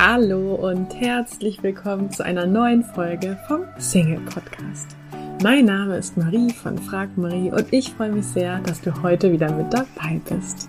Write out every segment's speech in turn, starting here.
Hallo und herzlich willkommen zu einer neuen Folge vom Single Podcast. Mein Name ist Marie von Frag Marie und ich freue mich sehr, dass du heute wieder mit dabei bist.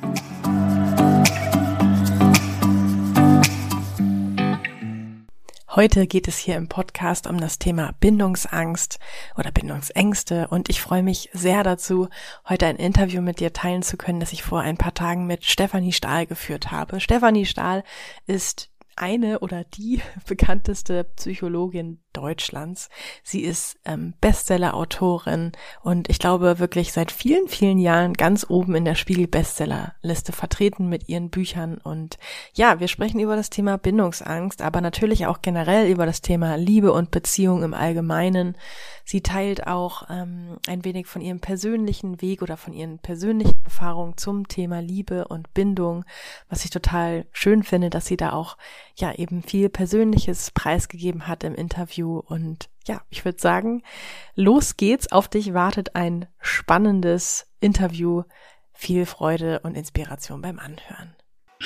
Heute geht es hier im Podcast um das Thema Bindungsangst oder Bindungsängste und ich freue mich sehr dazu, heute ein Interview mit dir teilen zu können, das ich vor ein paar Tagen mit Stefanie Stahl geführt habe. Stefanie Stahl ist eine oder die bekannteste Psychologin Deutschlands. Sie ist ähm, Bestseller-Autorin und ich glaube wirklich seit vielen, vielen Jahren ganz oben in der Spiegel-Bestseller-Liste vertreten mit ihren Büchern. Und ja, wir sprechen über das Thema Bindungsangst, aber natürlich auch generell über das Thema Liebe und Beziehung im Allgemeinen. Sie teilt auch ähm, ein wenig von ihrem persönlichen Weg oder von ihren persönlichen Erfahrungen zum Thema Liebe und Bindung, was ich total schön finde, dass sie da auch ja eben viel Persönliches preisgegeben hat im Interview. Und ja, ich würde sagen, los geht's. Auf dich wartet ein spannendes Interview. Viel Freude und Inspiration beim Anhören.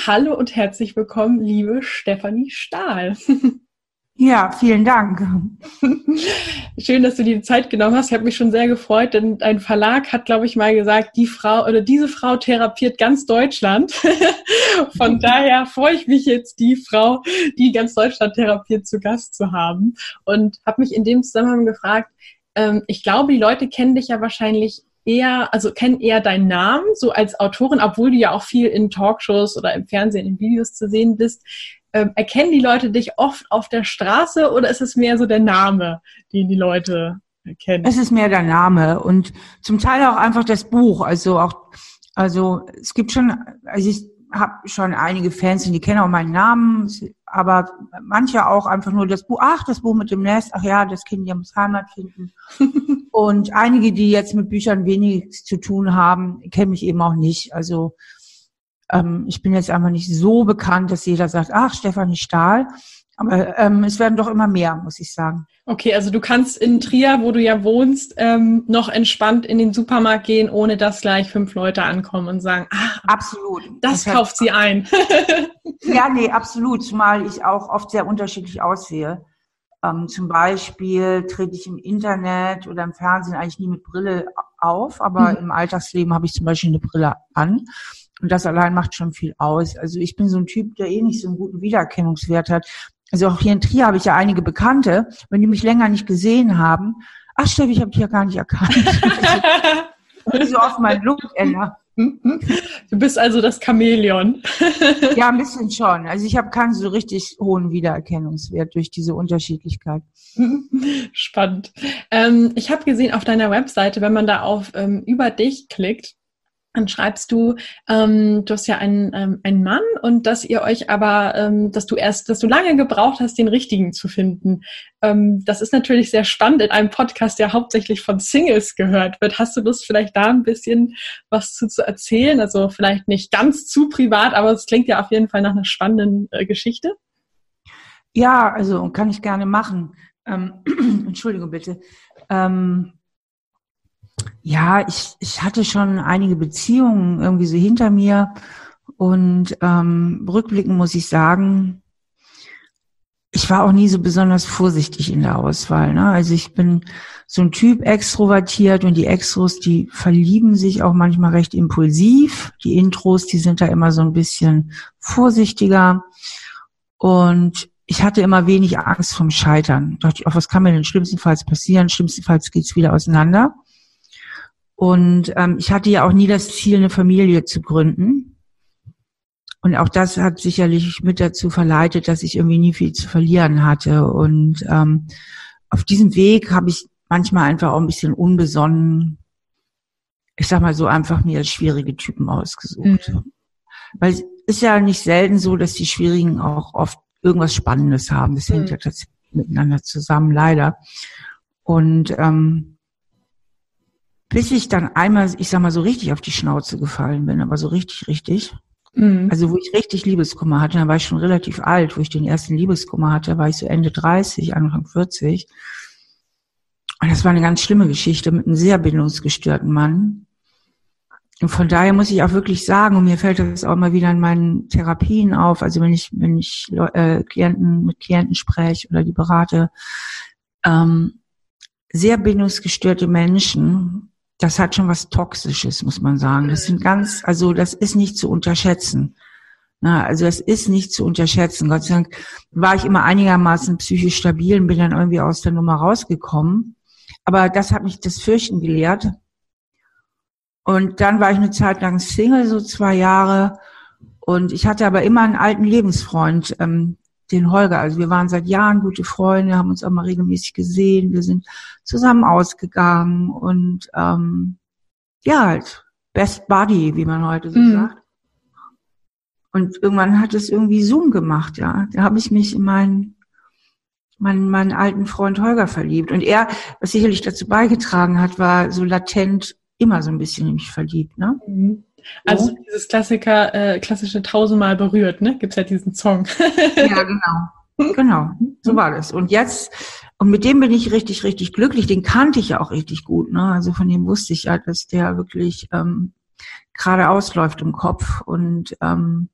Hallo und herzlich willkommen, liebe Stefanie Stahl. Ja, vielen Dank. Schön, dass du dir die Zeit genommen hast. Ich habe mich schon sehr gefreut, denn ein Verlag hat, glaube ich, mal gesagt, die Frau oder diese Frau therapiert ganz Deutschland. Von daher freue ich mich jetzt, die Frau, die ganz Deutschland therapiert, zu Gast zu haben. Und habe mich in dem Zusammenhang gefragt, ähm, ich glaube, die Leute kennen dich ja wahrscheinlich eher, also kennen eher deinen Namen, so als Autorin, obwohl du ja auch viel in Talkshows oder im Fernsehen, in Videos zu sehen bist. Ähm, erkennen die Leute dich oft auf der Straße oder ist es mehr so der Name, den die Leute kennen? Es ist mehr der Name und zum Teil auch einfach das Buch. Also auch, also es gibt schon, also ich habe schon einige Fans, die kennen auch meinen Namen, aber manche auch einfach nur das Buch, ach, das Buch mit dem Nest, ach ja, das Kind ja muss Heimat finden. und einige, die jetzt mit Büchern wenig zu tun haben, kennen mich eben auch nicht. Also ähm, ich bin jetzt einfach nicht so bekannt, dass jeder sagt, ach, Stefanie Stahl. Aber ähm, es werden doch immer mehr, muss ich sagen. Okay, also du kannst in Trier, wo du ja wohnst, ähm, noch entspannt in den Supermarkt gehen, ohne dass gleich fünf Leute ankommen und sagen, ah, absolut. Das, das kauft sie ein. ja, nee, absolut. Zumal ich auch oft sehr unterschiedlich aussehe. Ähm, zum Beispiel trete ich im Internet oder im Fernsehen eigentlich nie mit Brille auf, aber hm. im Alltagsleben habe ich zum Beispiel eine Brille an. Und das allein macht schon viel aus. Also ich bin so ein Typ, der eh nicht so einen guten Wiedererkennungswert hat. Also auch hier in Trier habe ich ja einige Bekannte, wenn die mich länger nicht gesehen haben. Ach Steffi, ich habe dich ja gar nicht erkannt. So oft meinen Look ändere. Du bist also das Chamäleon. ja, ein bisschen schon. Also ich habe keinen so richtig hohen Wiedererkennungswert durch diese Unterschiedlichkeit. Spannend. Ähm, ich habe gesehen auf deiner Webseite, wenn man da auf ähm, über dich klickt, dann schreibst du, ähm, du hast ja einen, ähm, einen Mann und dass ihr euch aber, ähm, dass du erst, dass du lange gebraucht hast, den richtigen zu finden. Ähm, das ist natürlich sehr spannend in einem Podcast, der hauptsächlich von Singles gehört wird. Hast du Lust, vielleicht da ein bisschen was zu, zu erzählen? Also vielleicht nicht ganz zu privat, aber es klingt ja auf jeden Fall nach einer spannenden äh, Geschichte. Ja, also kann ich gerne machen. Ähm, Entschuldigung bitte. Ähm, ja, ich, ich hatte schon einige Beziehungen irgendwie so hinter mir und ähm, rückblickend muss ich sagen, ich war auch nie so besonders vorsichtig in der Auswahl. Ne? Also ich bin so ein Typ extrovertiert und die Extros, die verlieben sich auch manchmal recht impulsiv. Die Intros, die sind da immer so ein bisschen vorsichtiger. Und ich hatte immer wenig Angst vom Scheitern. Da dachte ich, auch, was kann mir denn schlimmstenfalls passieren? Schlimmstenfalls geht's wieder auseinander. Und ähm, ich hatte ja auch nie das Ziel, eine Familie zu gründen. Und auch das hat sicherlich mit dazu verleitet, dass ich irgendwie nie viel zu verlieren hatte. Und ähm, auf diesem Weg habe ich manchmal einfach auch ein bisschen unbesonnen, ich sag mal so, einfach mir schwierige Typen ausgesucht. Mhm. Weil es ist ja nicht selten so, dass die Schwierigen auch oft irgendwas Spannendes haben. Das hängt mhm. ja tatsächlich miteinander zusammen, leider. Und ähm, bis ich dann einmal, ich sag mal, so richtig auf die Schnauze gefallen bin, aber so richtig, richtig. Mhm. Also wo ich richtig Liebeskummer hatte, da war ich schon relativ alt, wo ich den ersten Liebeskummer hatte, war ich so Ende 30, Anfang 40. Und das war eine ganz schlimme Geschichte mit einem sehr bindungsgestörten Mann. und von daher muss ich auch wirklich sagen, und mir fällt das auch mal wieder in meinen Therapien auf, also wenn ich, wenn ich äh, Klienten mit Klienten spreche oder die berate, ähm, sehr bindungsgestörte Menschen, das hat schon was Toxisches, muss man sagen. Das sind ganz, also das ist nicht zu unterschätzen. Na, also das ist nicht zu unterschätzen. Gott sei Dank war ich immer einigermaßen psychisch stabil und bin dann irgendwie aus der Nummer rausgekommen. Aber das hat mich das Fürchten gelehrt. Und dann war ich eine Zeit lang Single, so zwei Jahre. Und ich hatte aber immer einen alten Lebensfreund, ähm, den Holger. Also wir waren seit Jahren gute Freunde, haben uns auch mal regelmäßig gesehen. Wir sind zusammen ausgegangen und ähm, ja, halt Best Buddy, wie man heute so mhm. sagt. Und irgendwann hat es irgendwie Zoom gemacht, ja. Da habe ich mich in meinen, meinen, meinen alten Freund Holger verliebt. Und er, was sicherlich dazu beigetragen hat, war so latent immer so ein bisschen in mich verliebt, ne? Mhm. Also so. dieses Klassiker, äh, klassische tausendmal berührt, ne? Gibt's ja diesen Song. ja, genau. Genau, so war das. Und jetzt, und mit dem bin ich richtig, richtig glücklich. Den kannte ich ja auch richtig gut. Ne? Also von dem wusste ich ja, dass der wirklich ähm, gerade ausläuft im Kopf. Und, ähm,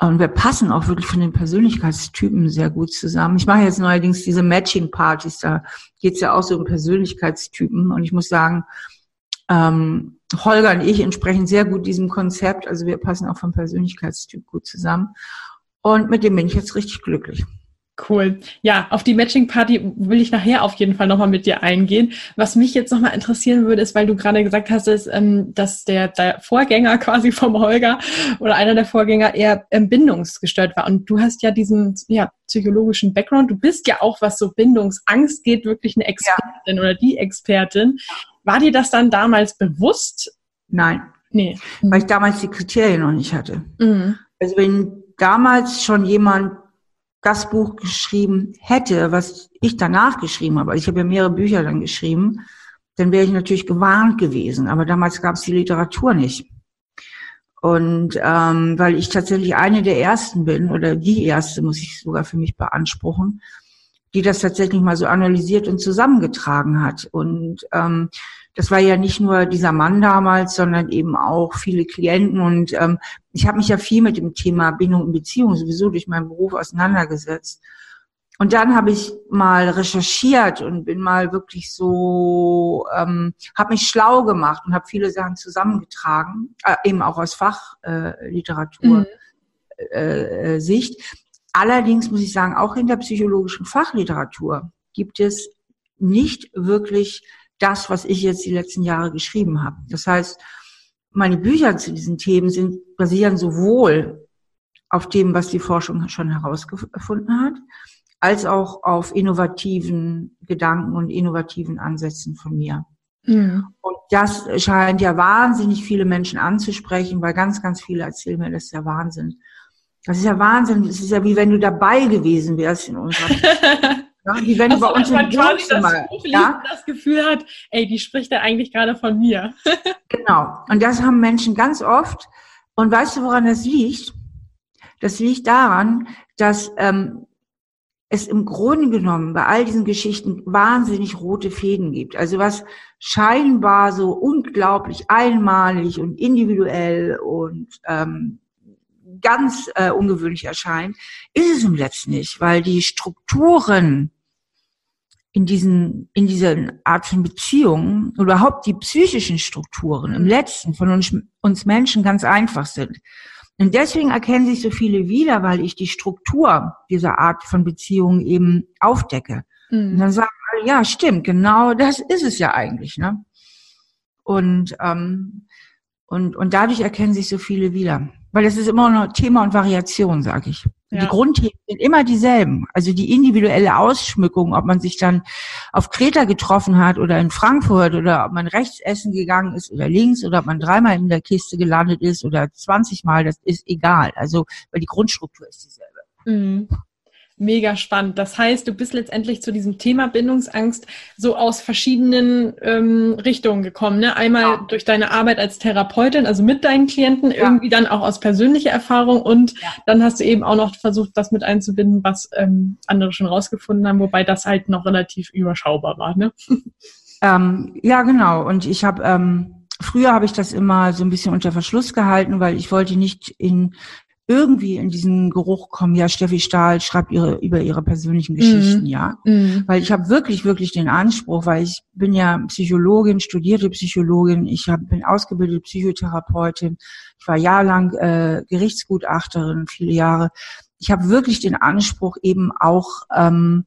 und wir passen auch wirklich von den Persönlichkeitstypen sehr gut zusammen. Ich mache jetzt neuerdings diese Matching-Partys, da geht's ja auch so um Persönlichkeitstypen. Und ich muss sagen, ähm, Holger und ich entsprechen sehr gut diesem Konzept. Also wir passen auch vom Persönlichkeitstyp gut zusammen. Und mit dem bin ich jetzt richtig glücklich. Cool. Ja, auf die Matching Party will ich nachher auf jeden Fall nochmal mit dir eingehen. Was mich jetzt nochmal interessieren würde, ist, weil du gerade gesagt hast, ist, ähm, dass der, der Vorgänger quasi vom Holger oder einer der Vorgänger eher ähm, bindungsgestört war. Und du hast ja diesen ja, psychologischen Background. Du bist ja auch, was so Bindungsangst geht, wirklich eine Expertin ja. oder die Expertin. War dir das dann damals bewusst? Nein. Nee. Weil ich damals die Kriterien noch nicht hatte. Mhm. Also wenn damals schon jemand das Buch geschrieben hätte, was ich danach geschrieben habe, also ich habe ja mehrere Bücher dann geschrieben, dann wäre ich natürlich gewarnt gewesen. Aber damals gab es die Literatur nicht. Und ähm, weil ich tatsächlich eine der ersten bin, oder die erste muss ich sogar für mich beanspruchen, die das tatsächlich mal so analysiert und zusammengetragen hat. Und ähm, das war ja nicht nur dieser Mann damals, sondern eben auch viele Klienten. Und ähm, ich habe mich ja viel mit dem Thema Bindung und Beziehung sowieso durch meinen Beruf auseinandergesetzt. Und dann habe ich mal recherchiert und bin mal wirklich so, ähm, habe mich schlau gemacht und habe viele Sachen zusammengetragen, äh, eben auch aus Fachliteratur. Mhm. Äh, äh, Sicht. Allerdings muss ich sagen, auch in der psychologischen Fachliteratur gibt es nicht wirklich das, was ich jetzt die letzten Jahre geschrieben habe. Das heißt, meine Bücher zu diesen Themen sind, basieren sowohl auf dem, was die Forschung schon herausgefunden hat, als auch auf innovativen Gedanken und innovativen Ansätzen von mir. Mhm. Und das scheint ja wahnsinnig viele Menschen anzusprechen, weil ganz, ganz viele erzählen mir, das ist ja Wahnsinn. Das ist ja Wahnsinn. Das ist ja wie wenn du dabei gewesen wärst in unserer. ja, wie wenn du bei uns im Wohnzimmer ja? das Gefühl hat, ey, die spricht ja eigentlich gerade von mir. genau. Und das haben Menschen ganz oft. Und weißt du, woran das liegt? Das liegt daran, dass ähm, es im Grunde genommen bei all diesen Geschichten wahnsinnig rote Fäden gibt. Also was scheinbar so unglaublich einmalig und individuell und ähm, ganz äh, ungewöhnlich erscheint, ist es im letzten nicht, weil die Strukturen in diesen, in dieser Art von Beziehungen, überhaupt die psychischen Strukturen im letzten von uns, uns Menschen ganz einfach sind. Und deswegen erkennen sich so viele wieder, weil ich die Struktur dieser Art von Beziehungen eben aufdecke. Mhm. Und dann sagen alle, ja, stimmt, genau das ist es ja eigentlich. Ne? Und, ähm, und, und dadurch erkennen sich so viele wieder. Weil es ist immer noch Thema und Variation, sage ich. Ja. Die Grundthemen sind immer dieselben. Also die individuelle Ausschmückung, ob man sich dann auf Kreta getroffen hat oder in Frankfurt oder ob man rechts essen gegangen ist oder links oder ob man dreimal in der Kiste gelandet ist oder 20 Mal, das ist egal. Also, weil die Grundstruktur ist dieselbe. Mhm. Mega spannend. Das heißt, du bist letztendlich zu diesem Thema Bindungsangst so aus verschiedenen ähm, Richtungen gekommen. Ne? Einmal ja. durch deine Arbeit als Therapeutin, also mit deinen Klienten, ja. irgendwie dann auch aus persönlicher Erfahrung und ja. dann hast du eben auch noch versucht, das mit einzubinden, was ähm, andere schon rausgefunden haben, wobei das halt noch relativ überschaubar war. Ne? Ähm, ja, genau. Und ich habe ähm, früher habe ich das immer so ein bisschen unter Verschluss gehalten, weil ich wollte nicht in irgendwie in diesen Geruch kommen, ja, Steffi Stahl schreibt ihre, über ihre persönlichen Geschichten, mm. ja. Mm. Weil ich habe wirklich, wirklich den Anspruch, weil ich bin ja Psychologin, studierte Psychologin, ich hab, bin ausgebildete Psychotherapeutin, ich war jahrelang äh, Gerichtsgutachterin, viele Jahre. Ich habe wirklich den Anspruch, eben auch ähm,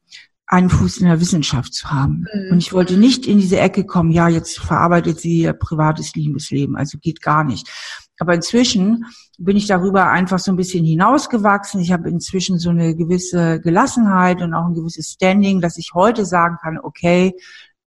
einen Fuß in der Wissenschaft zu haben. Mhm. Und ich wollte nicht in diese Ecke kommen, ja, jetzt verarbeitet sie ihr privates Liebesleben. Also geht gar nicht. Aber inzwischen bin ich darüber einfach so ein bisschen hinausgewachsen. Ich habe inzwischen so eine gewisse Gelassenheit und auch ein gewisses Standing, dass ich heute sagen kann, okay,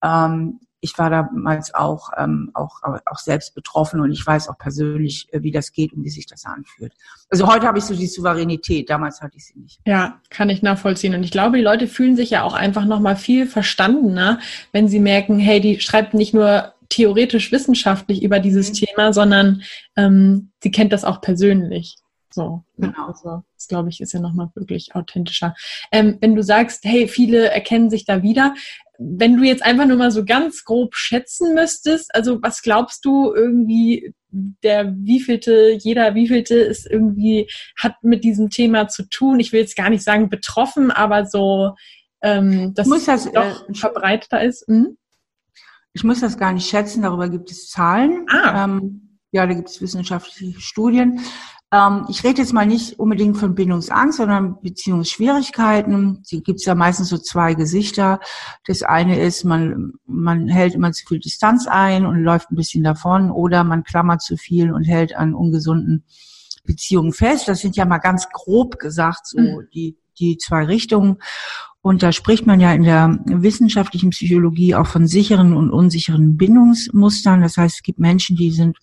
ähm, ich war damals auch, ähm, auch, auch selbst betroffen und ich weiß auch persönlich, äh, wie das geht und wie sich das anfühlt. Also heute habe ich so die Souveränität, damals hatte ich sie nicht. Ja, kann ich nachvollziehen. Und ich glaube, die Leute fühlen sich ja auch einfach nochmal viel verstandener, wenn sie merken, hey, die schreibt nicht nur theoretisch wissenschaftlich über dieses mhm. Thema, sondern ähm, sie kennt das auch persönlich. So, ne? genau. Also, das glaube ich ist ja nochmal wirklich authentischer. Ähm, wenn du sagst, hey, viele erkennen sich da wieder, wenn du jetzt einfach nur mal so ganz grob schätzen müsstest, also was glaubst du irgendwie, der wievielte, jeder wievielte ist irgendwie, hat mit diesem Thema zu tun? Ich will jetzt gar nicht sagen betroffen, aber so, ähm, dass Muss das, doch äh, verbreiteter ist. Hm? Ich muss das gar nicht schätzen, darüber gibt es Zahlen. Ah. Ähm, ja, da gibt es wissenschaftliche Studien. Ähm, ich rede jetzt mal nicht unbedingt von Bindungsangst, sondern Beziehungsschwierigkeiten. Die gibt es ja meistens so zwei Gesichter. Das eine ist, man, man hält immer zu viel Distanz ein und läuft ein bisschen davon oder man klammert zu viel und hält an ungesunden Beziehungen fest. Das sind ja mal ganz grob gesagt so mhm. die, die zwei Richtungen. Und da spricht man ja in der wissenschaftlichen Psychologie auch von sicheren und unsicheren Bindungsmustern. Das heißt, es gibt Menschen, die sind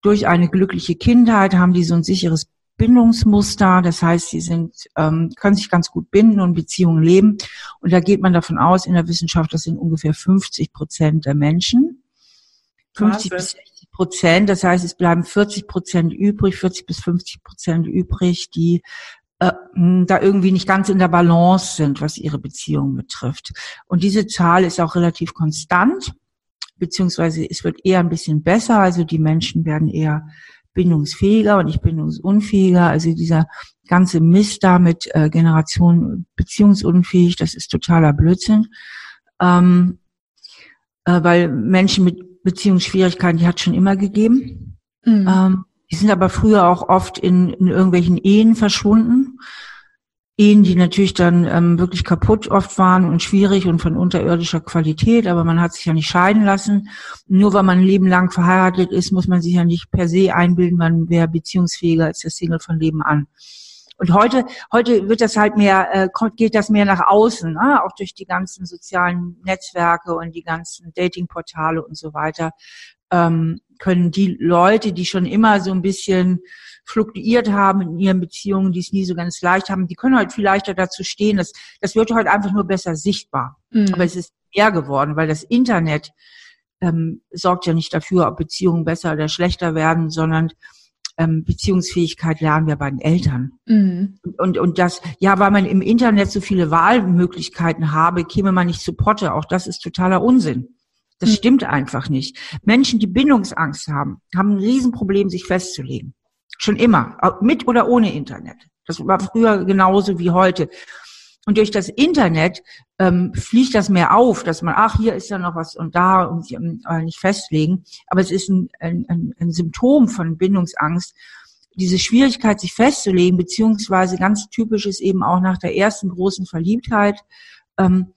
durch eine glückliche Kindheit, haben die so ein sicheres Bindungsmuster. Das heißt, sie sind, ähm, können sich ganz gut binden und Beziehungen leben. Und da geht man davon aus, in der Wissenschaft, das sind ungefähr 50 Prozent der Menschen. 50 bis 60 Prozent. Das heißt, es bleiben 40 Prozent übrig, 40 bis 50 Prozent übrig, die äh, da irgendwie nicht ganz in der Balance sind, was ihre Beziehungen betrifft. Und diese Zahl ist auch relativ konstant, beziehungsweise es wird eher ein bisschen besser. Also die Menschen werden eher bindungsfähiger und nicht bindungsunfähiger. Also dieser ganze Mist da mit äh, Generation beziehungsunfähig, das ist totaler Blödsinn. Ähm, äh, weil Menschen mit Beziehungsschwierigkeiten, die hat schon immer gegeben. Mhm. Ähm, die sind aber früher auch oft in, in irgendwelchen Ehen verschwunden. Ehen, die natürlich dann ähm, wirklich kaputt oft waren und schwierig und von unterirdischer Qualität, aber man hat sich ja nicht scheiden lassen. Nur weil man ein Leben lang verheiratet ist, muss man sich ja nicht per se einbilden, man wäre beziehungsfähiger als der Single von Leben an. Und heute, heute wird das halt mehr, äh, geht das mehr nach außen, ne? auch durch die ganzen sozialen Netzwerke und die ganzen Datingportale und so weiter ähm, können die Leute, die schon immer so ein bisschen fluktuiert haben in ihren Beziehungen, die es nie so ganz leicht haben, die können heute viel leichter dazu stehen. Das, das wird heute einfach nur besser sichtbar. Mhm. Aber es ist mehr geworden, weil das Internet ähm, sorgt ja nicht dafür, ob Beziehungen besser oder schlechter werden, sondern ähm, Beziehungsfähigkeit lernen wir bei den Eltern. Mhm. Und, und das, ja, weil man im Internet so viele Wahlmöglichkeiten habe, käme man nicht zu Potte. Auch das ist totaler Unsinn. Das mhm. stimmt einfach nicht. Menschen, die Bindungsangst haben, haben ein Riesenproblem, sich festzulegen. Schon immer, mit oder ohne Internet. Das war früher genauso wie heute. Und durch das Internet ähm, fliegt das mehr auf, dass man, ach, hier ist ja noch was und da und äh, nicht festlegen. Aber es ist ein, ein, ein Symptom von Bindungsangst. Diese Schwierigkeit, sich festzulegen, beziehungsweise ganz typisch ist eben auch nach der ersten großen Verliebtheit, ähm,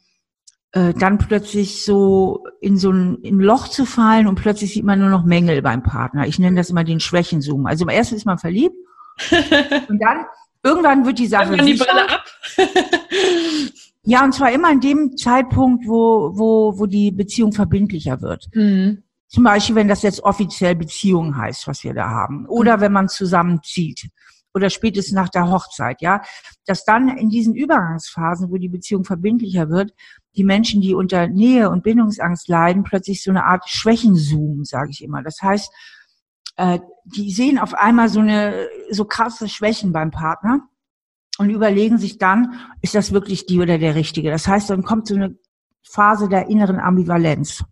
äh, dann plötzlich so in so ein, in ein Loch zu fallen und plötzlich sieht man nur noch Mängel beim Partner. Ich nenne das immer den Schwächenzoom. Also am ersten ist man verliebt und dann irgendwann wird die Sache die Brille ab. ja, und zwar immer an dem Zeitpunkt, wo, wo, wo die Beziehung verbindlicher wird. Mhm. Zum Beispiel, wenn das jetzt offiziell Beziehung heißt, was wir da haben. Oder mhm. wenn man zusammenzieht oder spätestens nach der Hochzeit, ja, dass dann in diesen Übergangsphasen, wo die Beziehung verbindlicher wird, die Menschen, die unter Nähe und Bindungsangst leiden, plötzlich so eine Art Schwächenzoom, sage ich immer. Das heißt, äh, die sehen auf einmal so eine so krasse Schwächen beim Partner und überlegen sich dann, ist das wirklich die oder der Richtige? Das heißt, dann kommt so eine Phase der inneren Ambivalenz.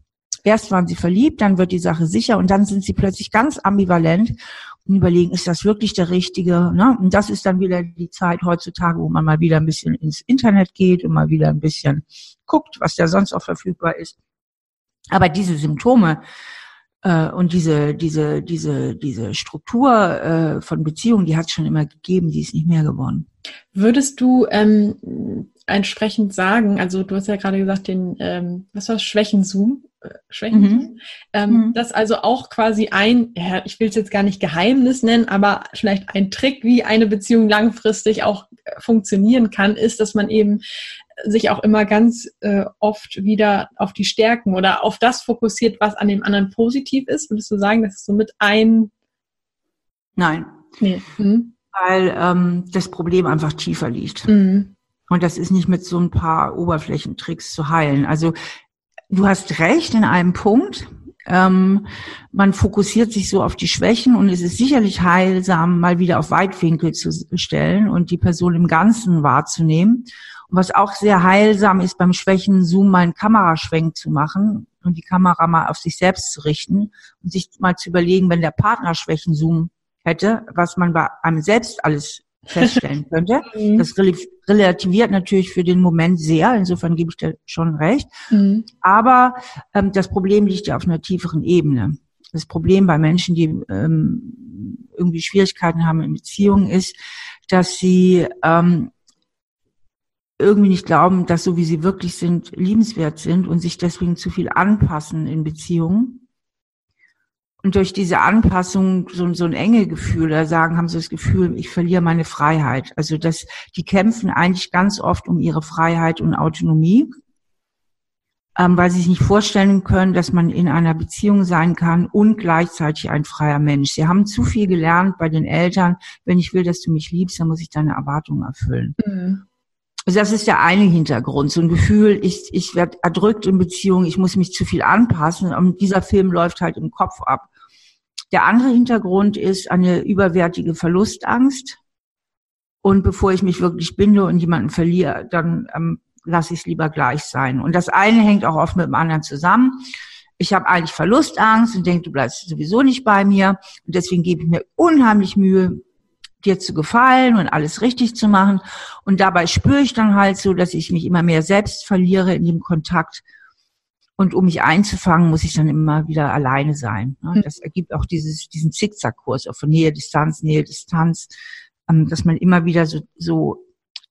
erst waren sie verliebt, dann wird die Sache sicher und dann sind sie plötzlich ganz ambivalent und überlegen, ist das wirklich der Richtige? Ne? Und das ist dann wieder die Zeit heutzutage, wo man mal wieder ein bisschen ins Internet geht und mal wieder ein bisschen guckt, was da sonst auch verfügbar ist. Aber diese Symptome äh, und diese, diese, diese, diese Struktur äh, von Beziehungen, die hat es schon immer gegeben, die ist nicht mehr geworden. Würdest du ähm, entsprechend sagen, also du hast ja gerade gesagt, den, ähm, was war das, Schwächenzoom? Äh, Schwächenzoom? Mhm. Ähm, mhm. Das also auch quasi ein, ja, ich will es jetzt gar nicht Geheimnis nennen, aber vielleicht ein Trick, wie eine Beziehung langfristig auch äh, funktionieren kann, ist, dass man eben sich auch immer ganz äh, oft wieder auf die Stärken oder auf das fokussiert, was an dem anderen positiv ist. Würdest du sagen, das ist so mit ein? Nein. Nee. Hm? Weil ähm, das Problem einfach tiefer liegt. Mhm. Und das ist nicht mit so ein paar Oberflächentricks zu heilen. Also du hast recht in einem Punkt. Ähm, man fokussiert sich so auf die Schwächen und es ist sicherlich heilsam, mal wieder auf Weitwinkel zu stellen und die Person im Ganzen wahrzunehmen. Und was auch sehr heilsam ist, beim Schwächen Zoom mal einen Kameraschwenk zu machen und die Kamera mal auf sich selbst zu richten und sich mal zu überlegen, wenn der Partner Schwächen Zoom hätte, was man bei einem selbst alles feststellen könnte. Mhm. Das relativiert natürlich für den Moment sehr, insofern gebe ich dir schon recht. Mhm. Aber ähm, das Problem liegt ja auf einer tieferen Ebene. Das Problem bei Menschen, die ähm, irgendwie Schwierigkeiten haben in Beziehungen, ist, dass sie ähm, irgendwie nicht glauben, dass so wie sie wirklich sind, liebenswert sind und sich deswegen zu viel anpassen in Beziehungen und durch diese Anpassung so, so ein enge Gefühl, da sagen, haben sie das Gefühl, ich verliere meine Freiheit. Also dass die kämpfen eigentlich ganz oft um ihre Freiheit und Autonomie, ähm, weil sie sich nicht vorstellen können, dass man in einer Beziehung sein kann und gleichzeitig ein freier Mensch. Sie haben zu viel gelernt bei den Eltern. Wenn ich will, dass du mich liebst, dann muss ich deine Erwartungen erfüllen. Mhm. Also das ist der eine Hintergrund, so ein Gefühl, ich, ich werde erdrückt in Beziehungen, ich muss mich zu viel anpassen und dieser Film läuft halt im Kopf ab. Der andere Hintergrund ist eine überwertige Verlustangst. Und bevor ich mich wirklich binde und jemanden verliere, dann ähm, lasse ich es lieber gleich sein. Und das eine hängt auch oft mit dem anderen zusammen. Ich habe eigentlich Verlustangst und denke, du bleibst sowieso nicht bei mir. Und deswegen gebe ich mir unheimlich Mühe, dir zu gefallen und alles richtig zu machen. Und dabei spüre ich dann halt so, dass ich mich immer mehr selbst verliere in dem Kontakt und um mich einzufangen, muss ich dann immer wieder alleine sein. Ne? Hm. Das ergibt auch dieses, diesen Zickzackkurs, auch von Nähe, Distanz, Nähe, Distanz, ähm, dass man immer wieder so, so,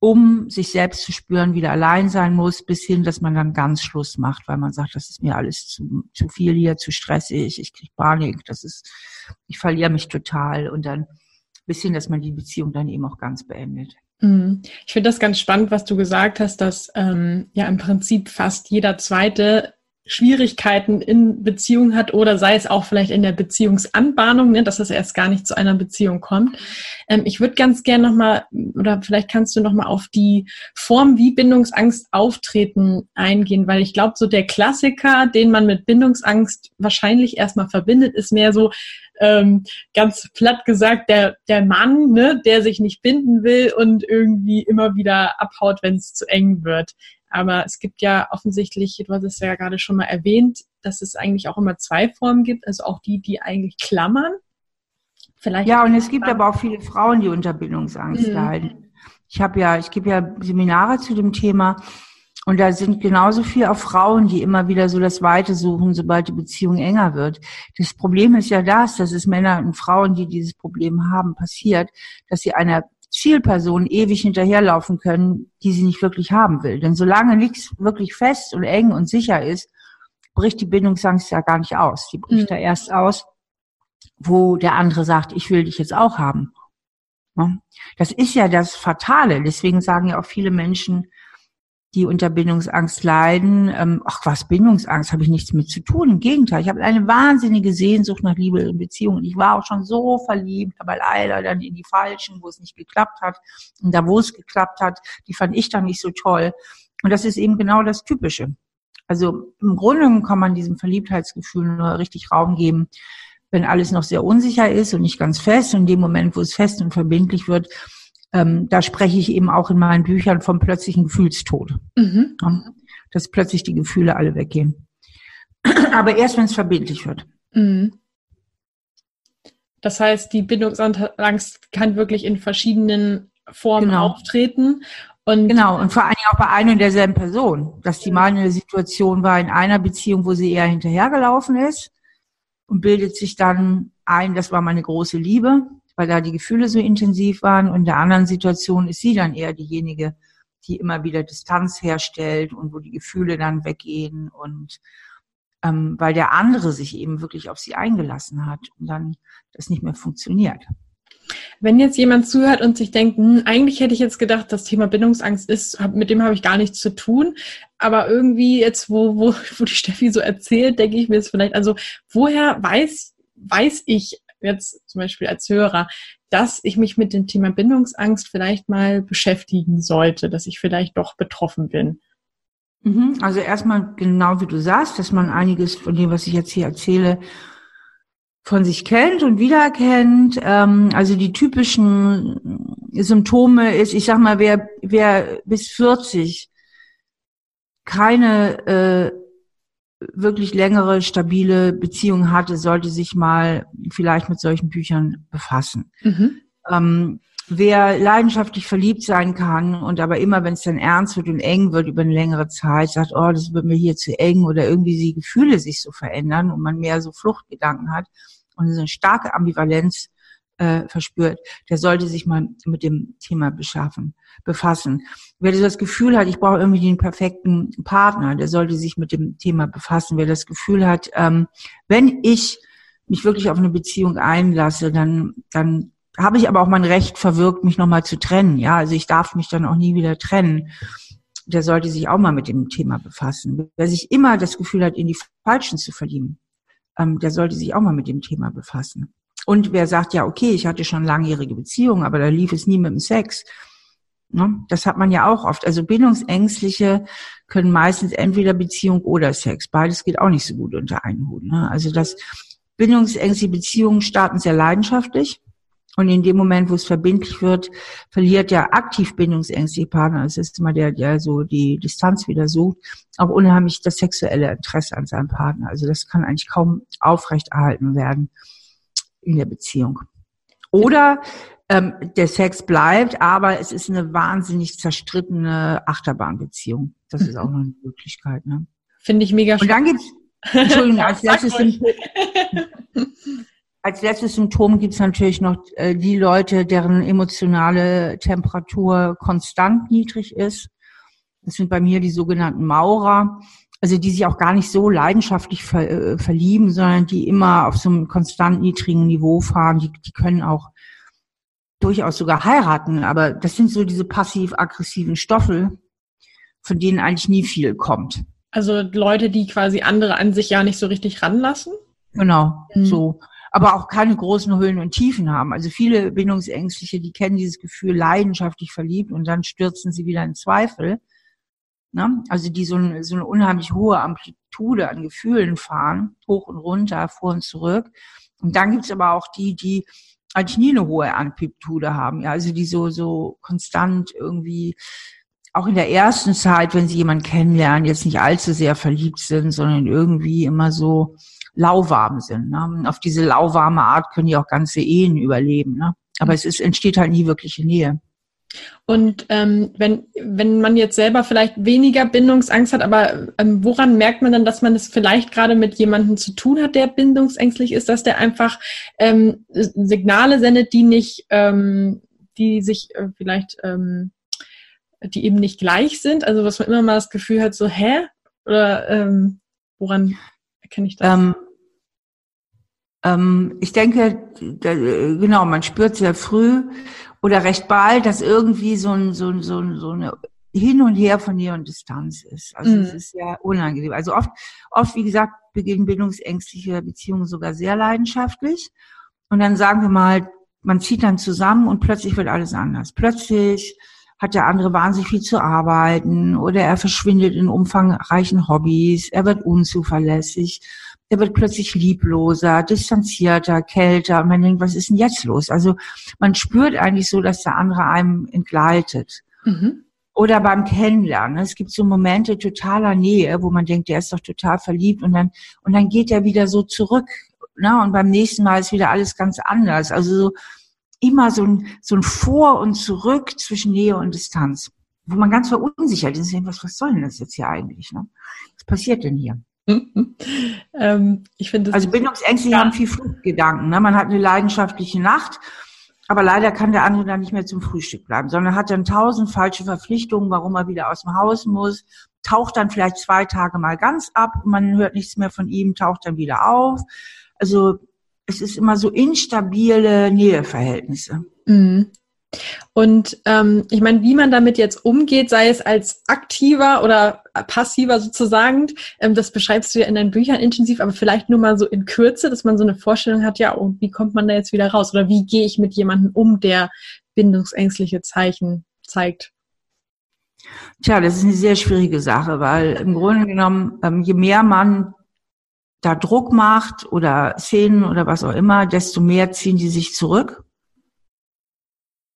um sich selbst zu spüren, wieder allein sein muss, bis hin, dass man dann ganz Schluss macht, weil man sagt, das ist mir alles zu, zu viel hier, zu stressig, ich krieg Panik, das ist, ich verliere mich total und dann bis hin, dass man die Beziehung dann eben auch ganz beendet. Hm. Ich finde das ganz spannend, was du gesagt hast, dass ähm, ja im Prinzip fast jeder zweite Schwierigkeiten in Beziehung hat oder sei es auch vielleicht in der Beziehungsanbahnung, ne, dass es erst gar nicht zu einer Beziehung kommt. Ähm, ich würde ganz gerne nochmal, oder vielleicht kannst du nochmal auf die Form, wie Bindungsangst auftreten, eingehen, weil ich glaube, so der Klassiker, den man mit Bindungsangst wahrscheinlich erstmal verbindet, ist mehr so, ähm, ganz platt gesagt, der, der Mann, ne, der sich nicht binden will und irgendwie immer wieder abhaut, wenn es zu eng wird. Aber es gibt ja offensichtlich, du hast es ja gerade schon mal erwähnt, dass es eigentlich auch immer zwei Formen gibt, also auch die, die eigentlich klammern. Vielleicht ja, und es gibt aber auch viele Frauen, die unter Bindungsangst mhm. leiden. Ich habe ja, ich gebe ja Seminare zu dem Thema und da sind genauso viele auch Frauen, die immer wieder so das Weite suchen, sobald die Beziehung enger wird. Das Problem ist ja das, dass es Männer und Frauen, die dieses Problem haben, passiert, dass sie einer Zielperson ewig hinterherlaufen können, die sie nicht wirklich haben will. Denn solange nichts wirklich fest und eng und sicher ist, bricht die Bindungsangst ja gar nicht aus. Die bricht mhm. da erst aus, wo der andere sagt, ich will dich jetzt auch haben. Das ist ja das Fatale. Deswegen sagen ja auch viele Menschen, die unter Bindungsangst leiden. Ähm, ach was, Bindungsangst habe ich nichts mit zu tun. Im Gegenteil, ich habe eine wahnsinnige Sehnsucht nach Liebe und Beziehung. Ich war auch schon so verliebt, aber leider dann in die falschen, wo es nicht geklappt hat. Und da, wo es geklappt hat, die fand ich dann nicht so toll. Und das ist eben genau das Typische. Also im Grunde kann man diesem Verliebtheitsgefühl nur richtig Raum geben, wenn alles noch sehr unsicher ist und nicht ganz fest. Und in dem Moment, wo es fest und verbindlich wird, ähm, da spreche ich eben auch in meinen Büchern vom plötzlichen Gefühlstod. Mhm. Dass plötzlich die Gefühle alle weggehen. Aber erst, wenn es verbindlich wird. Mhm. Das heißt, die Bindungsangst kann wirklich in verschiedenen Formen genau. auftreten. Und genau, und vor allen Dingen auch bei einer und derselben Person. Dass die mal in einer Situation war, in einer Beziehung, wo sie eher hinterhergelaufen ist und bildet sich dann ein, das war meine große Liebe, weil da die Gefühle so intensiv waren. Und in der anderen Situation ist sie dann eher diejenige, die immer wieder Distanz herstellt und wo die Gefühle dann weggehen und ähm, weil der andere sich eben wirklich auf sie eingelassen hat und dann das nicht mehr funktioniert. Wenn jetzt jemand zuhört und sich denkt, hm, eigentlich hätte ich jetzt gedacht, das Thema Bindungsangst ist, mit dem habe ich gar nichts zu tun, aber irgendwie jetzt, wo, wo, wo die Steffi so erzählt, denke ich mir jetzt vielleicht, also woher weiß, weiß ich jetzt zum Beispiel als Hörer, dass ich mich mit dem Thema Bindungsangst vielleicht mal beschäftigen sollte, dass ich vielleicht doch betroffen bin? Mhm. Also erstmal genau wie du sagst, dass man einiges von dem, was ich jetzt hier erzähle, von sich kennt und wiedererkennt. Ähm, also die typischen Symptome ist, ich sag mal, wer, wer bis 40 keine äh, wirklich längere, stabile Beziehung hatte, sollte sich mal vielleicht mit solchen Büchern befassen. Mhm. Ähm, wer leidenschaftlich verliebt sein kann und aber immer, wenn es dann ernst wird und eng wird über eine längere Zeit, sagt, oh, das wird mir hier zu eng oder irgendwie die Gefühle sich so verändern und man mehr so Fluchtgedanken hat und so eine starke Ambivalenz äh, verspürt, der sollte sich mal mit dem Thema beschaffen, befassen. Wer das Gefühl hat, ich brauche irgendwie den perfekten Partner, der sollte sich mit dem Thema befassen. Wer das Gefühl hat, ähm, wenn ich mich wirklich auf eine Beziehung einlasse, dann, dann habe ich aber auch mein Recht verwirkt, mich nochmal zu trennen. Ja, also ich darf mich dann auch nie wieder trennen. Der sollte sich auch mal mit dem Thema befassen. Wer sich immer das Gefühl hat, in die Falschen zu verlieben, ähm, der sollte sich auch mal mit dem Thema befassen. Und wer sagt, ja, okay, ich hatte schon langjährige Beziehungen, aber da lief es nie mit dem Sex. Ne? Das hat man ja auch oft. Also Bindungsängstliche können meistens entweder Beziehung oder Sex. Beides geht auch nicht so gut unter einen Hut. Ne? Also das bindungsängstliche Beziehungen starten sehr leidenschaftlich und in dem Moment, wo es verbindlich wird, verliert der aktiv bindungsängstliche Partner, das ist immer der, der so die Distanz wieder sucht, auch unheimlich das sexuelle Interesse an seinem Partner. Also das kann eigentlich kaum aufrechterhalten werden in der Beziehung. Oder ähm, der Sex bleibt, aber es ist eine wahnsinnig zerstrittene Achterbahnbeziehung. Das ist auch noch eine Möglichkeit. Ne? Finde ich mega schön. Und dann gibt's, Entschuldigung, als letztes Als letztes Symptom gibt es natürlich noch äh, die Leute, deren emotionale Temperatur konstant niedrig ist. Das sind bei mir die sogenannten Maurer, also die sich auch gar nicht so leidenschaftlich ver, äh, verlieben, sondern die immer auf so einem konstant niedrigen Niveau fahren. Die, die können auch durchaus sogar heiraten, aber das sind so diese passiv-aggressiven Stoffe, von denen eigentlich nie viel kommt. Also Leute, die quasi andere an sich ja nicht so richtig ranlassen? Genau, mhm. so aber auch keine großen Höhen und Tiefen haben. Also viele Bindungsängstliche, die kennen dieses Gefühl leidenschaftlich verliebt und dann stürzen sie wieder in Zweifel. Ne? Also die so, eine, so eine unheimlich hohe Amplitude an Gefühlen fahren, hoch und runter, vor und zurück. Und dann gibt's aber auch die, die eigentlich nie eine hohe Amplitude haben. Ja, also die so, so konstant irgendwie auch in der ersten Zeit, wenn sie jemanden kennenlernen, jetzt nicht allzu sehr verliebt sind, sondern irgendwie immer so lauwarm sind. Ne? Auf diese lauwarme Art können die auch ganze Ehen überleben. Ne? Aber es ist, entsteht halt nie wirkliche Nähe. Und ähm, wenn, wenn man jetzt selber vielleicht weniger Bindungsangst hat, aber ähm, woran merkt man dann, dass man es vielleicht gerade mit jemandem zu tun hat, der bindungsängstlich ist, dass der einfach ähm, Signale sendet, die nicht, ähm, die sich äh, vielleicht, ähm, die eben nicht gleich sind? Also was man immer mal das Gefühl hat, so, hä? Oder ähm, woran erkenne ich das? Ähm, ähm, ich denke, da, genau, man spürt sehr früh oder recht bald, dass irgendwie so, ein, so, ein, so, ein, so eine Hin und Her von Nähe und Distanz ist. Also es mhm. ist ja unangenehm. Also oft, oft, wie gesagt, beginnen bindungsängstliche Beziehungen sogar sehr leidenschaftlich. Und dann sagen wir mal, man zieht dann zusammen und plötzlich wird alles anders. Plötzlich hat der andere wahnsinnig viel zu arbeiten oder er verschwindet in umfangreichen Hobbys, er wird unzuverlässig der wird plötzlich liebloser, distanzierter, kälter und man denkt, was ist denn jetzt los? Also man spürt eigentlich so, dass der andere einem entgleitet. Mhm. oder beim Kennenlernen. Es gibt so Momente totaler Nähe, wo man denkt, der ist doch total verliebt und dann, und dann geht er wieder so zurück. Ne? Und beim nächsten Mal ist wieder alles ganz anders. Also so immer so ein, so ein Vor und Zurück zwischen Nähe und Distanz, wo man ganz verunsichert ist. Was, was soll denn das jetzt hier eigentlich? Ne? Was passiert denn hier? ähm, ich finde also Bindungsängste ja. haben viel Fluchtgedanken. Ne? Man hat eine leidenschaftliche Nacht aber leider kann der andere dann nicht mehr zum Frühstück bleiben, sondern hat dann tausend falsche Verpflichtungen, warum er wieder aus dem Haus muss, taucht dann vielleicht zwei Tage mal ganz ab, man hört nichts mehr von ihm, taucht dann wieder auf. Also es ist immer so instabile Näheverhältnisse. Mhm. Und ähm, ich meine, wie man damit jetzt umgeht, sei es als aktiver oder passiver sozusagen, ähm, das beschreibst du ja in deinen Büchern intensiv, aber vielleicht nur mal so in Kürze, dass man so eine Vorstellung hat, ja, und wie kommt man da jetzt wieder raus? Oder wie gehe ich mit jemandem um, der bindungsängstliche Zeichen zeigt? Tja, das ist eine sehr schwierige Sache, weil im Grunde genommen, ähm, je mehr man da Druck macht oder Szenen oder was auch immer, desto mehr ziehen die sich zurück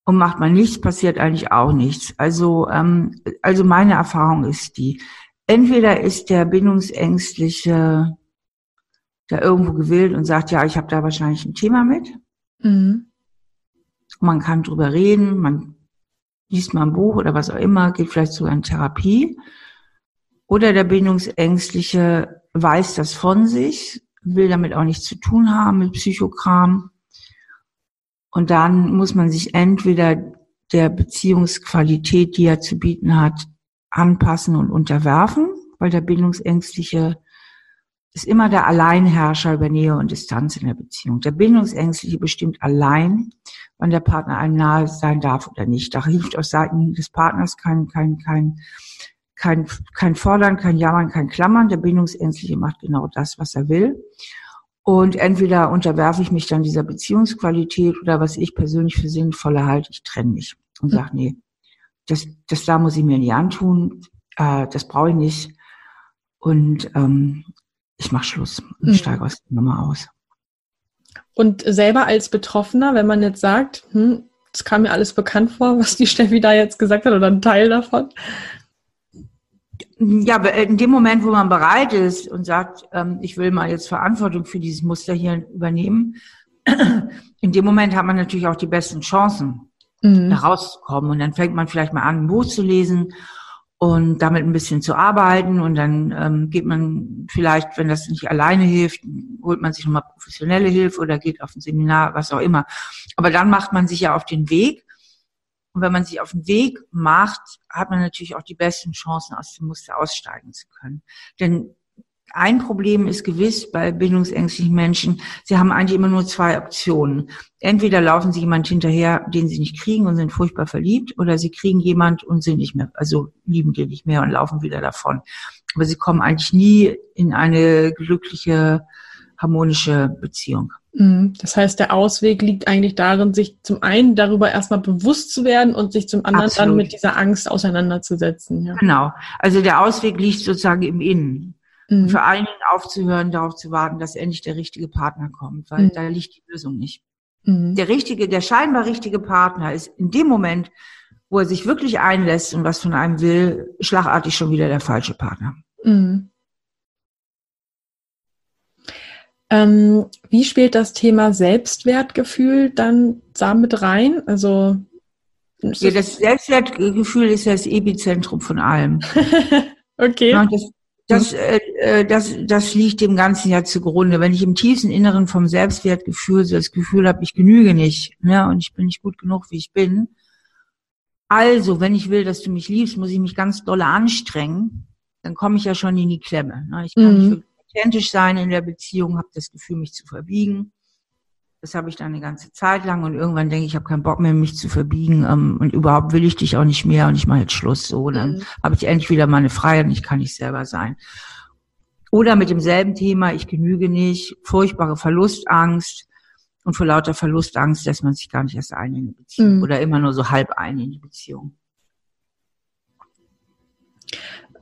und macht man nichts, passiert eigentlich auch nichts. Also, ähm, also meine Erfahrung ist die, entweder ist der Bindungsängstliche da irgendwo gewillt und sagt, ja, ich habe da wahrscheinlich ein Thema mit. Mhm. Man kann drüber reden, man liest mal ein Buch oder was auch immer, geht vielleicht sogar in Therapie. Oder der Bindungsängstliche weiß das von sich, will damit auch nichts zu tun haben mit Psychokram und dann muss man sich entweder der Beziehungsqualität, die er zu bieten hat, anpassen und unterwerfen, weil der Bindungsängstliche ist immer der Alleinherrscher über Nähe und Distanz in der Beziehung. Der Bindungsängstliche bestimmt allein, wann der Partner einem nahe sein darf oder nicht. Da hilft aus Seiten des Partners kein, kein, kein, kein, kein Fordern, kein Jammern, kein Klammern. Der Bindungsängstliche macht genau das, was er will. Und entweder unterwerfe ich mich dann dieser Beziehungsqualität oder was ich persönlich für sinnvoller halte, ich trenne mich und sage, nee, das, das da muss ich mir nicht antun, äh, das brauche ich nicht. Und ähm, ich mache Schluss und mhm. steige aus der Nummer aus. Und selber als Betroffener, wenn man jetzt sagt, hm, es kam mir alles bekannt vor, was die Steffi da jetzt gesagt hat oder ein Teil davon, ja, in dem Moment, wo man bereit ist und sagt, ähm, ich will mal jetzt Verantwortung für dieses Muster hier übernehmen, in dem Moment hat man natürlich auch die besten Chancen, mhm. da rauszukommen. Und dann fängt man vielleicht mal an, ein Buch zu lesen und damit ein bisschen zu arbeiten. Und dann ähm, geht man vielleicht, wenn das nicht alleine hilft, holt man sich nochmal professionelle Hilfe oder geht auf ein Seminar, was auch immer. Aber dann macht man sich ja auf den Weg und wenn man sich auf den Weg macht, hat man natürlich auch die besten Chancen, aus dem Muster aussteigen zu können. Denn ein Problem ist gewiss bei bindungsängstlichen Menschen, sie haben eigentlich immer nur zwei Optionen. Entweder laufen sie jemand hinterher, den sie nicht kriegen und sind furchtbar verliebt, oder sie kriegen jemand und sind nicht mehr, also lieben den nicht mehr und laufen wieder davon. Aber sie kommen eigentlich nie in eine glückliche, harmonische Beziehung. Mhm. Das heißt, der Ausweg liegt eigentlich darin, sich zum einen darüber erstmal bewusst zu werden und sich zum anderen Absolut. dann mit dieser Angst auseinanderzusetzen. Ja. Genau. Also der Ausweg liegt sozusagen im Innen. Mhm. Für einen aufzuhören, darauf zu warten, dass endlich der richtige Partner kommt, weil mhm. da liegt die Lösung nicht. Mhm. Der richtige, der scheinbar richtige Partner ist in dem Moment, wo er sich wirklich einlässt und was von einem will, schlagartig schon wieder der falsche Partner. Mhm. Ähm, wie spielt das Thema Selbstwertgefühl dann damit rein? Also ja, das Selbstwertgefühl ist das Epizentrum von allem. okay. Ja, das, das, äh, äh, das, das liegt dem Ganzen ja zugrunde. Wenn ich im tiefsten Inneren vom Selbstwertgefühl so das Gefühl habe, ich genüge nicht ne, und ich bin nicht gut genug, wie ich bin. Also, wenn ich will, dass du mich liebst, muss ich mich ganz dolle anstrengen. Dann komme ich ja schon in die Klemme. Ne? Ich kann mhm. nicht authentisch sein in der Beziehung, habe das Gefühl, mich zu verbiegen. Das habe ich dann eine ganze Zeit lang und irgendwann denke ich, ich habe keinen Bock mehr, mich zu verbiegen ähm, und überhaupt will ich dich auch nicht mehr und ich mache jetzt Schluss. So, dann mhm. habe ich endlich wieder meine Freiheit und ich kann nicht selber sein. Oder mit demselben Thema, ich genüge nicht, furchtbare Verlustangst und vor lauter Verlustangst lässt man sich gar nicht erst ein in die Beziehung mhm. oder immer nur so halb ein in die Beziehung.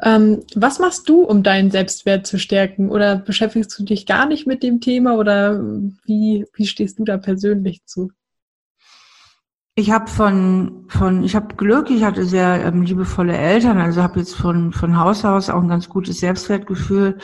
Ähm, was machst du, um deinen Selbstwert zu stärken? Oder beschäftigst du dich gar nicht mit dem Thema? Oder wie, wie stehst du da persönlich zu? Ich habe von, von, ich habe Glück, ich hatte sehr ähm, liebevolle Eltern, also habe jetzt von, von Haus aus auch ein ganz gutes Selbstwertgefühl.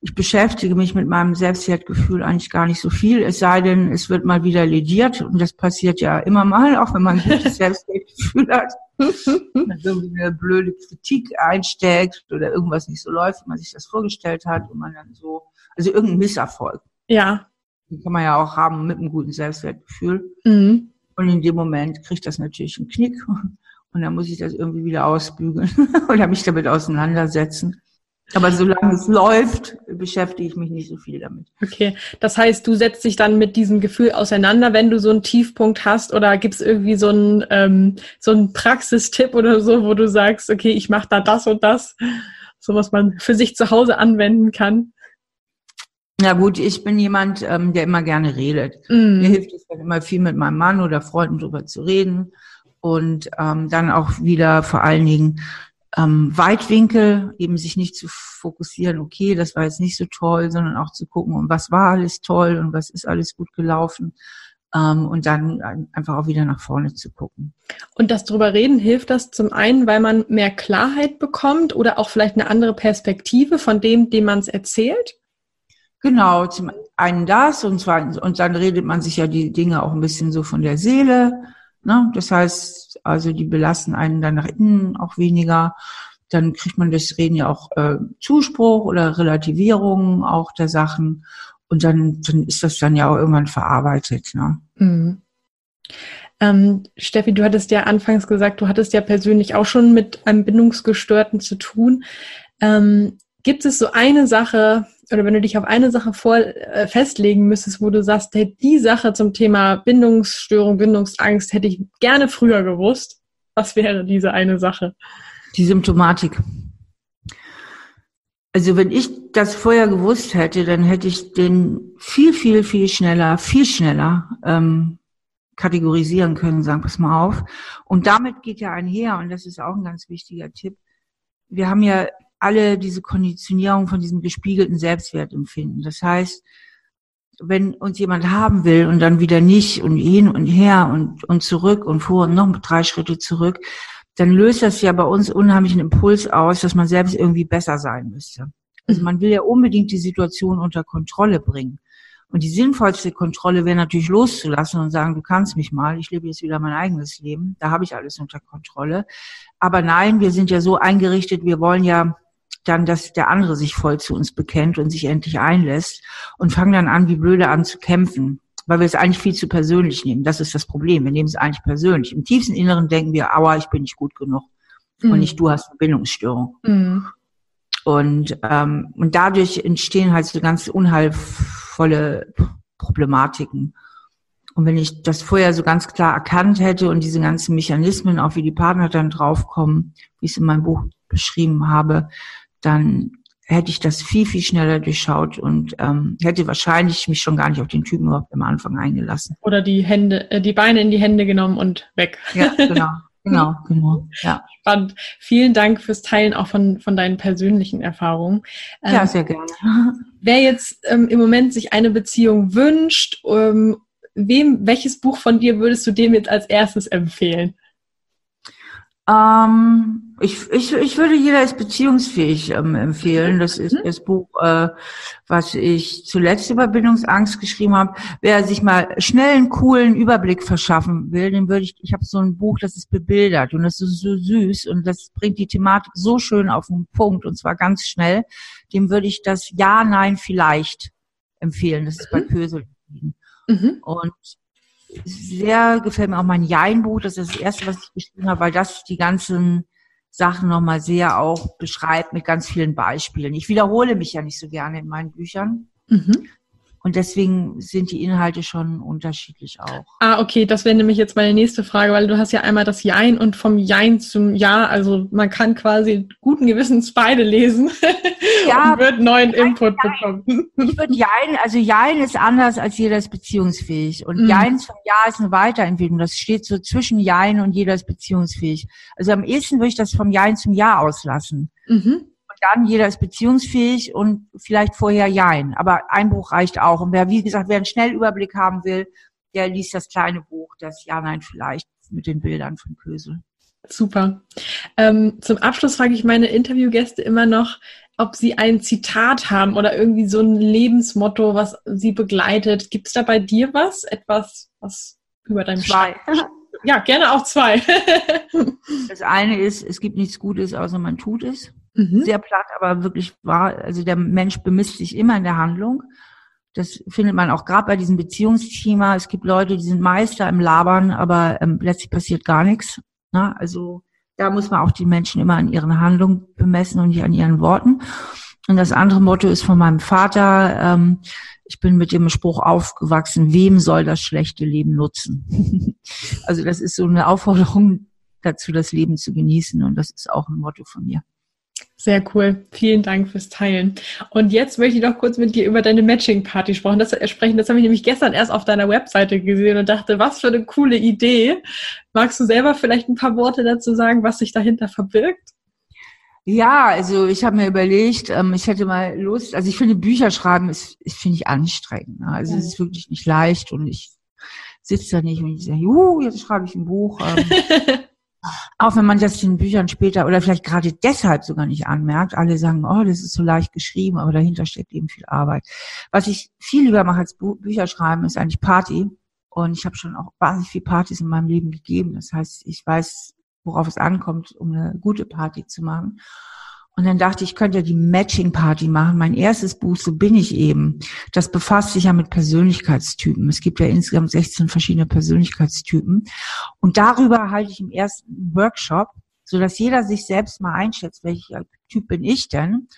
Ich beschäftige mich mit meinem Selbstwertgefühl eigentlich gar nicht so viel, es sei denn, es wird mal wieder lediert und das passiert ja immer mal, auch wenn man ein gutes Selbstwertgefühl hat. Wenn irgendwie eine blöde Kritik einsteckt oder irgendwas nicht so läuft, wie man sich das vorgestellt hat und man dann so, also irgendein Misserfolg. Ja. Den kann man ja auch haben mit einem guten Selbstwertgefühl. Mhm. Und in dem Moment kriegt das natürlich einen Knick. Und dann muss ich das irgendwie wieder ausbügeln oder mich damit auseinandersetzen. Aber solange es läuft, beschäftige ich mich nicht so viel damit. Okay, das heißt, du setzt dich dann mit diesem Gefühl auseinander, wenn du so einen Tiefpunkt hast oder gibt es irgendwie so einen, ähm, so einen Praxistipp oder so, wo du sagst, okay, ich mache da das und das, so was man für sich zu Hause anwenden kann? Na gut, ich bin jemand, ähm, der immer gerne redet. Mm. Mir hilft es dann immer viel mit meinem Mann oder Freunden drüber zu reden und ähm, dann auch wieder vor allen Dingen ähm, Weitwinkel, eben sich nicht zu fokussieren, okay, das war jetzt nicht so toll, sondern auch zu gucken, und was war alles toll und was ist alles gut gelaufen. Ähm, und dann einfach auch wieder nach vorne zu gucken. Und das drüber reden hilft das zum einen, weil man mehr Klarheit bekommt oder auch vielleicht eine andere Perspektive von dem, dem man es erzählt? Genau, zum einen das und zwar und dann redet man sich ja die Dinge auch ein bisschen so von der Seele. Ne? Das heißt, also die belasten einen dann nach innen auch weniger. Dann kriegt man das Reden ja auch äh, Zuspruch oder Relativierung auch der Sachen und dann, dann ist das dann ja auch irgendwann verarbeitet. Ne? Mhm. Ähm, Steffi, du hattest ja anfangs gesagt, du hattest ja persönlich auch schon mit einem Bindungsgestörten zu tun. Ähm, gibt es so eine Sache, oder wenn du dich auf eine Sache vor, äh, festlegen müsstest, wo du sagst, hey, die Sache zum Thema Bindungsstörung, Bindungsangst hätte ich gerne früher gewusst, was wäre diese eine Sache? Die Symptomatik. Also wenn ich das vorher gewusst hätte, dann hätte ich den viel, viel, viel schneller, viel schneller ähm, kategorisieren können, sagen, pass mal auf. Und damit geht ja einher, und das ist auch ein ganz wichtiger Tipp. Wir haben ja alle diese Konditionierung von diesem gespiegelten Selbstwertempfinden. Das heißt, wenn uns jemand haben will und dann wieder nicht und hin und her und, und zurück und vor und noch drei Schritte zurück, dann löst das ja bei uns unheimlichen Impuls aus, dass man selbst irgendwie besser sein müsste. Also man will ja unbedingt die Situation unter Kontrolle bringen. Und die sinnvollste Kontrolle wäre natürlich loszulassen und sagen, du kannst mich mal, ich lebe jetzt wieder mein eigenes Leben, da habe ich alles unter Kontrolle. Aber nein, wir sind ja so eingerichtet, wir wollen ja dann, dass der andere sich voll zu uns bekennt und sich endlich einlässt und fangen dann an, wie blöde an zu kämpfen, weil wir es eigentlich viel zu persönlich nehmen. Das ist das Problem. Wir nehmen es eigentlich persönlich. Im tiefsten Inneren denken wir, aua, ich bin nicht gut genug. Mhm. Und nicht du hast eine Bindungsstörung. Mhm. Und, ähm, und dadurch entstehen halt so ganz unheilvolle Problematiken. Und wenn ich das vorher so ganz klar erkannt hätte und diese ganzen Mechanismen, auch wie die Partner dann draufkommen, wie ich es in meinem Buch beschrieben habe, dann hätte ich das viel, viel schneller durchschaut und ähm, hätte wahrscheinlich mich schon gar nicht auf den Typen überhaupt am Anfang eingelassen. Oder die Hände, äh, die Beine in die Hände genommen und weg. Ja, genau. Genau, genau. Ja. Spannend. Vielen Dank fürs Teilen auch von, von deinen persönlichen Erfahrungen. Ähm, ja, sehr gerne. Wer jetzt ähm, im Moment sich eine Beziehung wünscht, ähm, wem, welches Buch von dir würdest du dem jetzt als erstes empfehlen? Ähm, ich, ich, ich würde jeder ist beziehungsfähig ähm, empfehlen. Das ist mhm. das Buch, äh, was ich zuletzt über Bindungsangst geschrieben habe. Wer sich mal schnell einen coolen Überblick verschaffen will, den würde ich, ich habe so ein Buch, das ist bebildert und das ist so süß und das bringt die Thematik so schön auf den Punkt und zwar ganz schnell. Dem würde ich das Ja, Nein, vielleicht empfehlen. Das ist bei mhm. Kösel. Mhm. Und sehr gefällt mir auch mein Jein-Buch. Das ist das erste, was ich geschrieben habe, weil das die ganzen Sachen nochmal sehr auch beschreibt mit ganz vielen Beispielen. Ich wiederhole mich ja nicht so gerne in meinen Büchern. Mhm. Und deswegen sind die Inhalte schon unterschiedlich auch. Ah, okay, das wäre nämlich jetzt meine nächste Frage, weil du hast ja einmal das Jein und vom Jein zum Ja, also man kann quasi guten Gewissens beide lesen ja, und wird neuen Input Jein. bekommen. Ich würde Jein, also Jein ist anders als jeder ist beziehungsfähig und mhm. Jein zum Ja ist eine Weiterentwicklung. Das steht so zwischen Jein und jeder ist beziehungsfähig. Also am ehesten würde ich das vom Jein zum Ja auslassen. Mhm dann, jeder ist beziehungsfähig und vielleicht vorher Jein. Aber ein Buch reicht auch. Und wer, wie gesagt, wer einen Schnellüberblick haben will, der liest das kleine Buch, das Ja, Nein, vielleicht mit den Bildern von Kösel. Super. Ähm, zum Abschluss frage ich meine Interviewgäste immer noch, ob sie ein Zitat haben oder irgendwie so ein Lebensmotto, was sie begleitet. Gibt es da bei dir was? Etwas, was über deinem Zwei. Ja, gerne auch zwei. das eine ist, es gibt nichts Gutes, außer man tut es. Mhm. Sehr platt, aber wirklich wahr. Also der Mensch bemisst sich immer in der Handlung. Das findet man auch gerade bei diesem Beziehungsthema. Es gibt Leute, die sind Meister im Labern, aber ähm, letztlich passiert gar nichts. Na, also da muss man auch die Menschen immer an ihren Handlungen bemessen und nicht an ihren Worten. Und das andere Motto ist von meinem Vater, ähm, ich bin mit dem Spruch aufgewachsen, wem soll das schlechte Leben nutzen? also das ist so eine Aufforderung dazu, das Leben zu genießen und das ist auch ein Motto von mir. Sehr cool. Vielen Dank fürs Teilen. Und jetzt möchte ich noch kurz mit dir über deine Matching-Party sprechen. Das, sprechen. das habe ich nämlich gestern erst auf deiner Webseite gesehen und dachte, was für eine coole Idee. Magst du selber vielleicht ein paar Worte dazu sagen, was sich dahinter verbirgt? Ja, also ich habe mir überlegt, ähm, ich hätte mal Lust, also ich finde Bücher schreiben ist, ist finde ich anstrengend. Ne? Also ja. es ist wirklich nicht leicht und ich sitze da nicht und ich sage, juhu, jetzt schreibe ich ein Buch. Ähm, auch wenn man das in Büchern später oder vielleicht gerade deshalb sogar nicht anmerkt. Alle sagen, oh, das ist so leicht geschrieben, aber dahinter steckt eben viel Arbeit. Was ich viel lieber mache als Bu Bücher schreiben, ist eigentlich Party. Und ich habe schon auch wahnsinnig viele Partys in meinem Leben gegeben. Das heißt, ich weiß, worauf es ankommt, um eine gute Party zu machen. Und dann dachte ich, ich könnte ja die Matching Party machen. Mein erstes Buch, so bin ich eben. Das befasst sich ja mit Persönlichkeitstypen. Es gibt ja insgesamt 16 verschiedene Persönlichkeitstypen. Und darüber halte ich im ersten Workshop, so dass jeder sich selbst mal einschätzt, welcher Typ bin ich denn?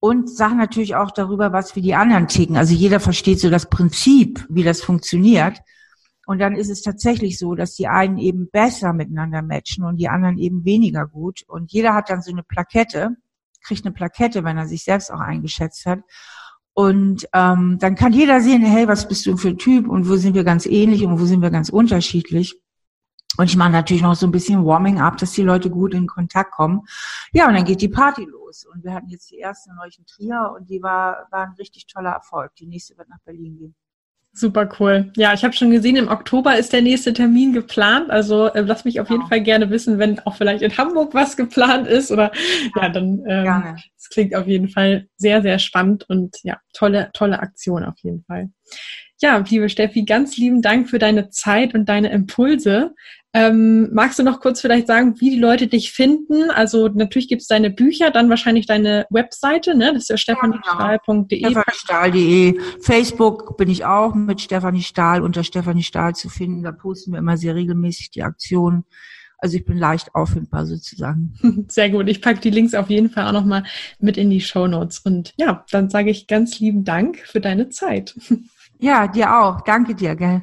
Und sage natürlich auch darüber, was für die anderen ticken. Also jeder versteht so das Prinzip, wie das funktioniert. Und dann ist es tatsächlich so, dass die einen eben besser miteinander matchen und die anderen eben weniger gut. Und jeder hat dann so eine Plakette, kriegt eine Plakette, wenn er sich selbst auch eingeschätzt hat. Und ähm, dann kann jeder sehen, hey, was bist du für ein Typ und wo sind wir ganz ähnlich und wo sind wir ganz unterschiedlich. Und ich mache natürlich noch so ein bisschen Warming up, dass die Leute gut in Kontakt kommen. Ja, und dann geht die Party los. Und wir hatten jetzt die erste in Trier und die war, war ein richtig toller Erfolg. Die nächste wird nach Berlin gehen. Super cool. Ja, ich habe schon gesehen, im Oktober ist der nächste Termin geplant. Also äh, lass mich auf jeden genau. Fall gerne wissen, wenn auch vielleicht in Hamburg was geplant ist. Oder ja, dann ähm, es klingt auf jeden Fall sehr, sehr spannend und ja, tolle, tolle Aktion auf jeden Fall. Ja, liebe Steffi, ganz lieben Dank für deine Zeit und deine Impulse. Ähm, magst du noch kurz vielleicht sagen, wie die Leute dich finden? Also natürlich gibt es deine Bücher, dann wahrscheinlich deine Webseite, ne? Das ist ja stephaniestahl.de. Ja, stephaniestahl.de. Facebook bin ich auch mit Stefanie Stahl unter Stefanie Stahl zu finden. Da posten wir immer sehr regelmäßig die Aktionen. Also ich bin leicht auffindbar sozusagen. Sehr gut. Ich packe die Links auf jeden Fall auch nochmal mit in die Show Notes. Und ja, dann sage ich ganz lieben Dank für deine Zeit. Ja, dir auch. Danke dir, gell.